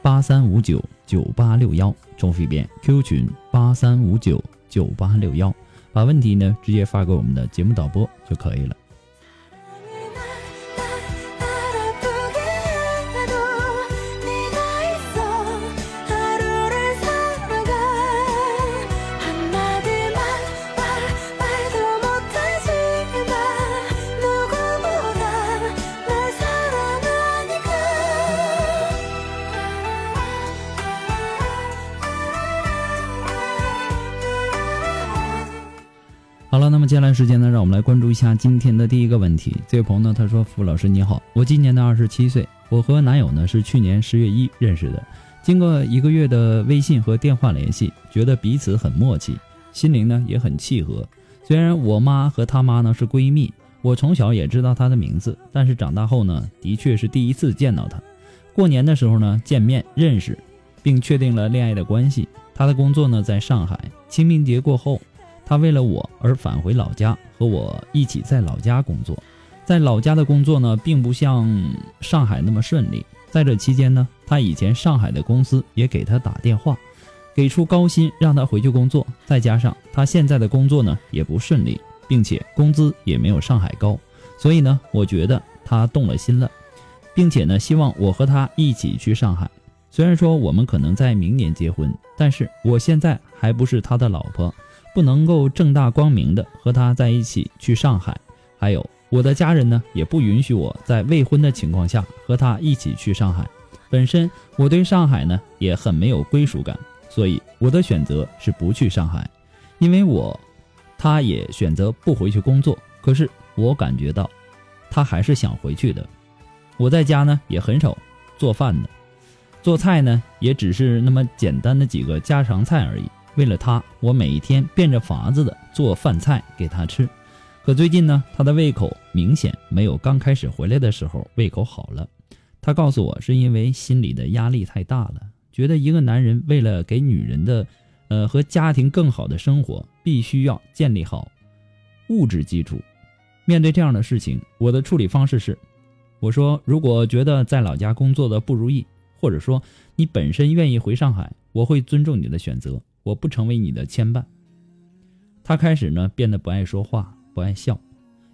八三五九九八六幺，重复一遍，QQ 群八三五九九八六幺，把问题呢直接发给我们的节目导播就可以了。接下来时间呢，让我们来关注一下今天的第一个问题。这位朋友呢，他说：“付老师你好，我今年呢二十七岁，我和男友呢是去年十月一认识的，经过一个月的微信和电话联系，觉得彼此很默契，心灵呢也很契合。虽然我妈和他妈呢是闺蜜，我从小也知道她的名字，但是长大后呢，的确是第一次见到她。过年的时候呢见面认识，并确定了恋爱的关系。她的工作呢在上海，清明节过后。”他为了我而返回老家，和我一起在老家工作。在老家的工作呢，并不像上海那么顺利。在这期间呢，他以前上海的公司也给他打电话，给出高薪让他回去工作。再加上他现在的工作呢也不顺利，并且工资也没有上海高，所以呢，我觉得他动了心了，并且呢，希望我和他一起去上海。虽然说我们可能在明年结婚，但是我现在还不是他的老婆。不能够正大光明的和他在一起去上海，还有我的家人呢，也不允许我在未婚的情况下和他一起去上海。本身我对上海呢也很没有归属感，所以我的选择是不去上海。因为我，他也选择不回去工作。可是我感觉到，他还是想回去的。我在家呢也很少做饭的，做菜呢也只是那么简单的几个家常菜而已。为了他，我每一天变着法子的做饭菜给他吃。可最近呢，他的胃口明显没有刚开始回来的时候胃口好了。他告诉我，是因为心里的压力太大了，觉得一个男人为了给女人的，呃和家庭更好的生活，必须要建立好物质基础。面对这样的事情，我的处理方式是，我说如果觉得在老家工作的不如意，或者说你本身愿意回上海，我会尊重你的选择。我不成为你的牵绊。他开始呢变得不爱说话，不爱笑，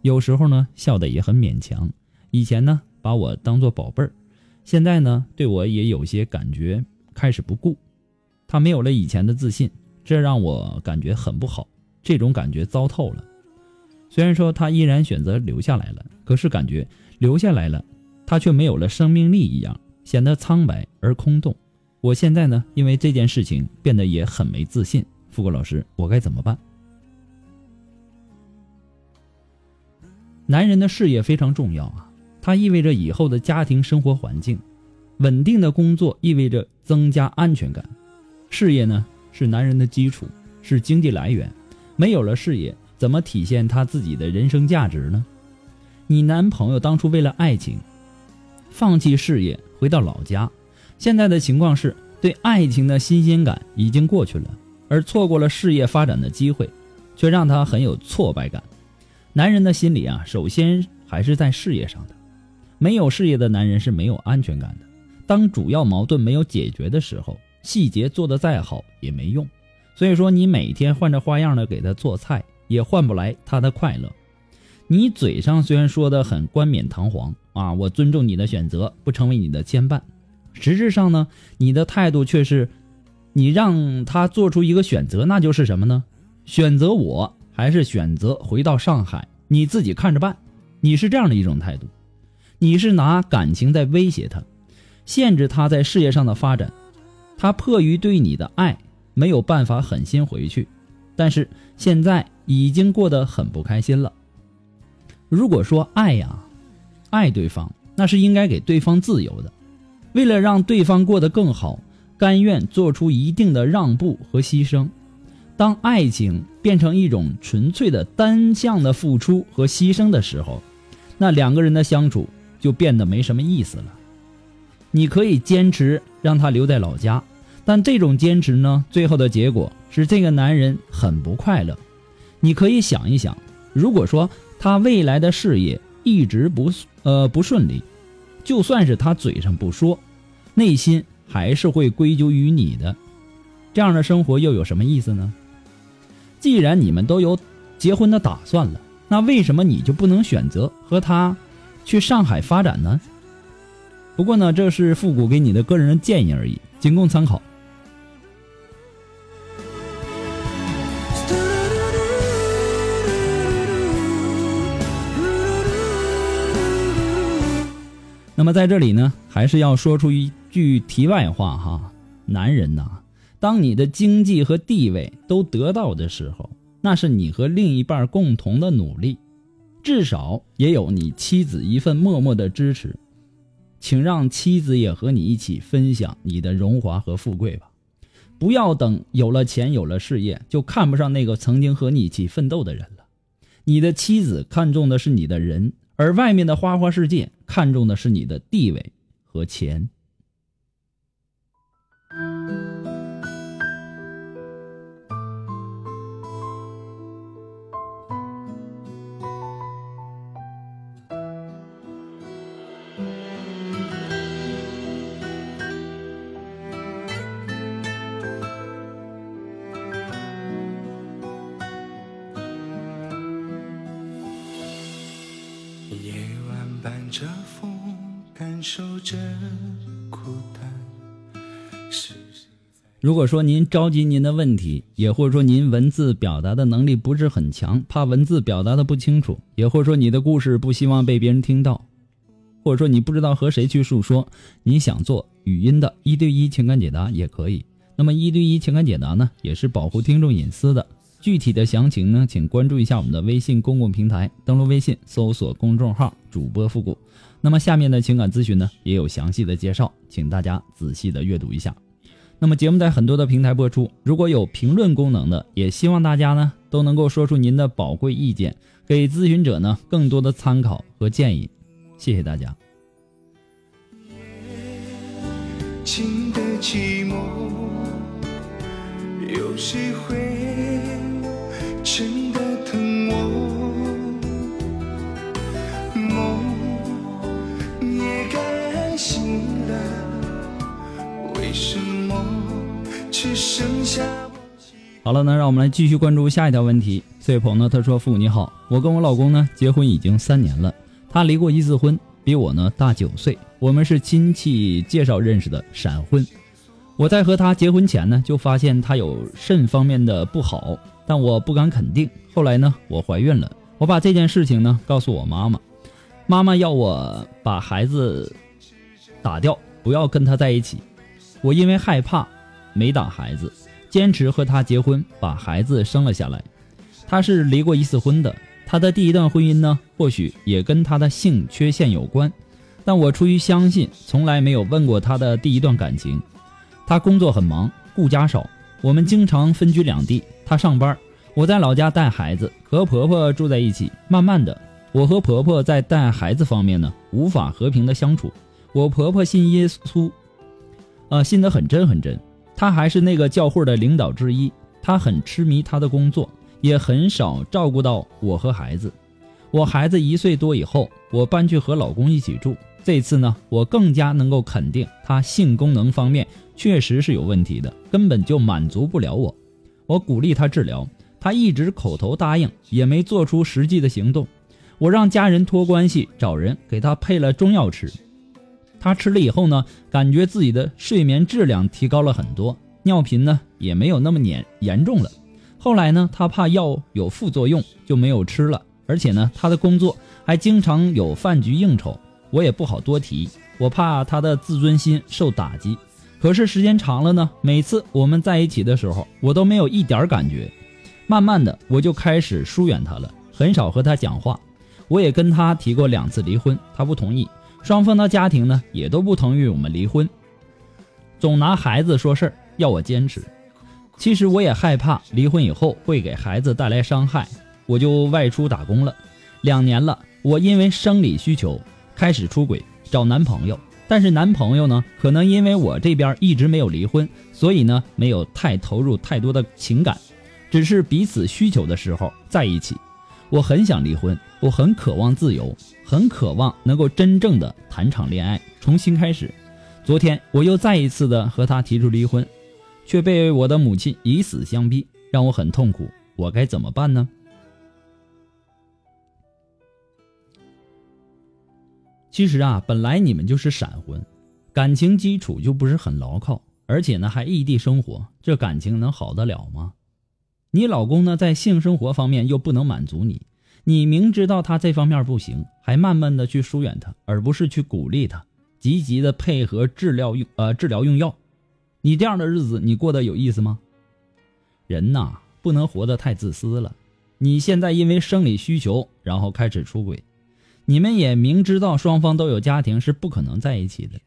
有时候呢笑得也很勉强。以前呢把我当做宝贝儿，现在呢对我也有些感觉开始不顾。他没有了以前的自信，这让我感觉很不好。这种感觉糟透了。虽然说他依然选择留下来了，可是感觉留下来了，他却没有了生命力一样，显得苍白而空洞。我现在呢，因为这件事情变得也很没自信。富贵老师，我该怎么办？男人的事业非常重要啊，它意味着以后的家庭生活环境，稳定的工作意味着增加安全感。事业呢，是男人的基础，是经济来源。没有了事业，怎么体现他自己的人生价值呢？你男朋友当初为了爱情，放弃事业，回到老家。现在的情况是对爱情的新鲜感已经过去了，而错过了事业发展的机会，却让他很有挫败感。男人的心理啊，首先还是在事业上的。没有事业的男人是没有安全感的。当主要矛盾没有解决的时候，细节做得再好也没用。所以说，你每天换着花样的给他做菜，也换不来他的快乐。你嘴上虽然说的很冠冕堂皇啊，我尊重你的选择，不成为你的牵绊，实质上呢，你的态度却是，你让他做出一个选择，那就是什么呢？选择我还是选择回到上海，你自己看着办。你是这样的一种态度，你是拿感情在威胁他，限制他？在事业上的发展，他？迫于对你的爱，没有办法狠心回去，但是现在已经过得很不开心了。如果说爱呀，爱对方，那是应该给对方自由的，为了让对方过得更好，甘愿做出一定的让步和牺牲。当爱情变成一种纯粹的单向的付出和牺牲的时候，那两个人的相处就变得没什么意思了。你可以坚持让他留在老家，但这种坚持呢，最后的结果是这个男人很不快乐。你可以想一想，如果说。他未来的事业一直不呃不顺利，就算是他嘴上不说，内心还是会归咎于你的。这样的生活又有什么意思呢？既然你们都有结婚的打算了，那为什么你就不能选择和他去上海发展呢？不过呢，这是复古给你的个人建议而已，仅供参考。在这里呢，还是要说出一句题外话哈，男人呐，当你的经济和地位都得到的时候，那是你和另一半共同的努力，至少也有你妻子一份默默的支持，请让妻子也和你一起分享你的荣华和富贵吧，不要等有了钱有了事业就看不上那个曾经和你一起奋斗的人了，你的妻子看重的是你的人。而外面的花花世界看重的是你的地位和钱。这风感受着如果说您着急您的问题，也或者说您文字表达的能力不是很强，怕文字表达的不清楚，也或者说你的故事不希望被别人听到，或者说你不知道和谁去诉说，你想做语音的一对一情感解答也可以。那么一对一情感解答呢，也是保护听众隐私的。具体的详情呢，请关注一下我们的微信公共平台，登录微信搜索公众号“主播复古”。那么下面的情感咨询呢，也有详细的介绍，请大家仔细的阅读一下。那么节目在很多的平台播出，如果有评论功能的，也希望大家呢都能够说出您的宝贵意见，给咨询者呢更多的参考和建议。谢谢大家。的寂寞有谁会真的疼我？梦也该醒了，为什么？好了，那让我们来继续关注下一条问题。这位朋友呢，他说：“父母你好，我跟我老公呢结婚已经三年了，他离过一次婚，比我呢大九岁。我们是亲戚介绍认识的闪婚。我在和他结婚前呢，就发现他有肾方面的不好，但我不敢肯定。后来呢，我怀孕了，我把这件事情呢告诉我妈妈，妈妈要我把孩子打掉，不要跟他在一起。我因为害怕。”没打孩子，坚持和他结婚，把孩子生了下来。他是离过一次婚的，他的第一段婚姻呢，或许也跟他的性缺陷有关。但我出于相信，从来没有问过他的第一段感情。他工作很忙，顾家少，我们经常分居两地。她上班，我在老家带孩子，和婆婆住在一起。慢慢的，我和婆婆在带孩子方面呢，无法和平的相处。我婆婆信耶稣，呃，信得很真很真。他还是那个教会的领导之一，他很痴迷他的工作，也很少照顾到我和孩子。我孩子一岁多以后，我搬去和老公一起住。这次呢，我更加能够肯定他性功能方面确实是有问题的，根本就满足不了我。我鼓励他治疗，他一直口头答应，也没做出实际的行动。我让家人托关系找人给他配了中药吃。他吃了以后呢，感觉自己的睡眠质量提高了很多，尿频呢也没有那么严严重了。后来呢，他怕药有副作用，就没有吃了。而且呢，他的工作还经常有饭局应酬，我也不好多提，我怕他的自尊心受打击。可是时间长了呢，每次我们在一起的时候，我都没有一点感觉。慢慢的，我就开始疏远他了，很少和他讲话。我也跟他提过两次离婚，他不同意。双方的家庭呢，也都不同意我们离婚，总拿孩子说事儿，要我坚持。其实我也害怕离婚以后会给孩子带来伤害，我就外出打工了。两年了，我因为生理需求开始出轨找男朋友，但是男朋友呢，可能因为我这边一直没有离婚，所以呢，没有太投入太多的情感，只是彼此需求的时候在一起。我很想离婚，我很渴望自由，很渴望能够真正的谈场恋爱，重新开始。昨天我又再一次的和他提出离婚，却被我的母亲以死相逼，让我很痛苦。我该怎么办呢？其实啊，本来你们就是闪婚，感情基础就不是很牢靠，而且呢还异地生活，这感情能好得了吗？你老公呢，在性生活方面又不能满足你，你明知道他这方面不行，还慢慢的去疏远他，而不是去鼓励他，积极的配合治疗用呃治疗用药，你这样的日子你过得有意思吗？人呐，不能活得太自私了。你现在因为生理需求，然后开始出轨，你们也明知道双方都有家庭，是不可能在一起的，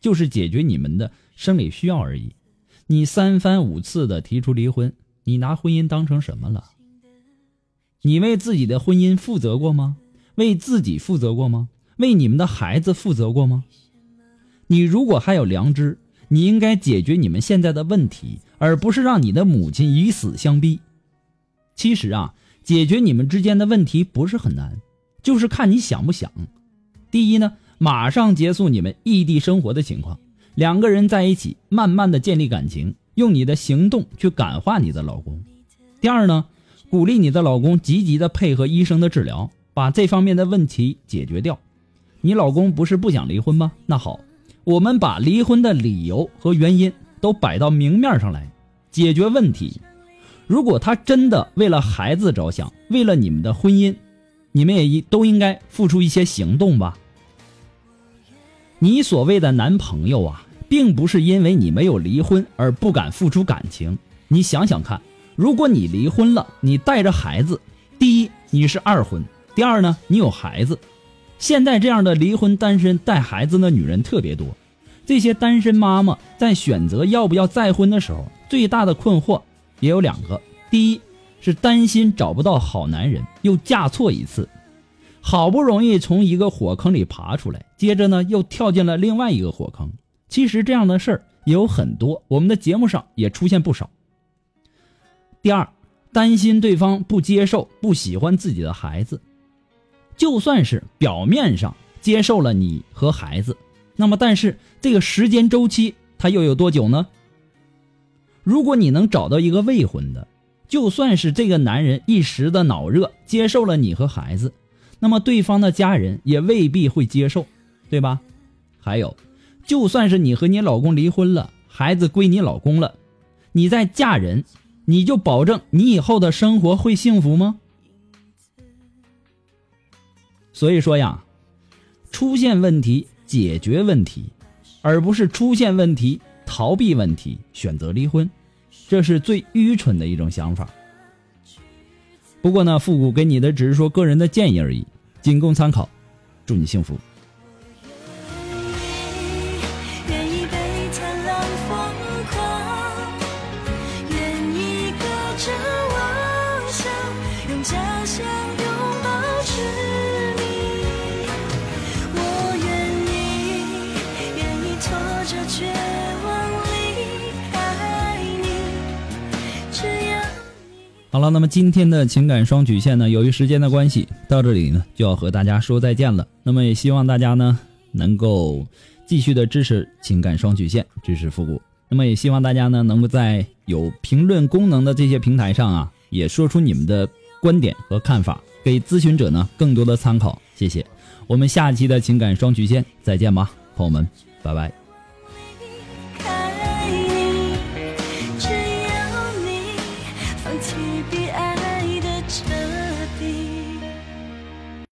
就是解决你们的生理需要而已。你三番五次的提出离婚。你拿婚姻当成什么了？你为自己的婚姻负责过吗？为自己负责过吗？为你们的孩子负责过吗？你如果还有良知，你应该解决你们现在的问题，而不是让你的母亲以死相逼。其实啊，解决你们之间的问题不是很难，就是看你想不想。第一呢，马上结束你们异地生活的情况，两个人在一起，慢慢的建立感情。用你的行动去感化你的老公。第二呢，鼓励你的老公积极的配合医生的治疗，把这方面的问题解决掉。你老公不是不想离婚吗？那好，我们把离婚的理由和原因都摆到明面上来，解决问题。如果他真的为了孩子着想，为了你们的婚姻，你们也都应该付出一些行动吧。你所谓的男朋友啊。并不是因为你没有离婚而不敢付出感情。你想想看，如果你离婚了，你带着孩子，第一你是二婚，第二呢你有孩子。现在这样的离婚单身带孩子的女人特别多，这些单身妈妈在选择要不要再婚的时候，最大的困惑也有两个：第一是担心找不到好男人，又嫁错一次，好不容易从一个火坑里爬出来，接着呢又跳进了另外一个火坑。其实这样的事儿也有很多，我们的节目上也出现不少。第二，担心对方不接受、不喜欢自己的孩子，就算是表面上接受了你和孩子，那么但是这个时间周期它又有多久呢？如果你能找到一个未婚的，就算是这个男人一时的脑热接受了你和孩子，那么对方的家人也未必会接受，对吧？还有。就算是你和你老公离婚了，孩子归你老公了，你再嫁人，你就保证你以后的生活会幸福吗？所以说呀，出现问题解决问题，而不是出现问题逃避问题，选择离婚，这是最愚蠢的一种想法。不过呢，复古给你的只是说个人的建议而已，仅供参考，祝你幸福。好了，那么今天的情感双曲线呢，由于时间的关系，到这里呢就要和大家说再见了。那么也希望大家呢能够继续的支持情感双曲线，支持复古。那么也希望大家呢能够在有评论功能的这些平台上啊，也说出你们的观点和看法。给咨询者呢更多的参考。谢谢，我们下期的情感双曲线再见吧，朋友们，拜拜。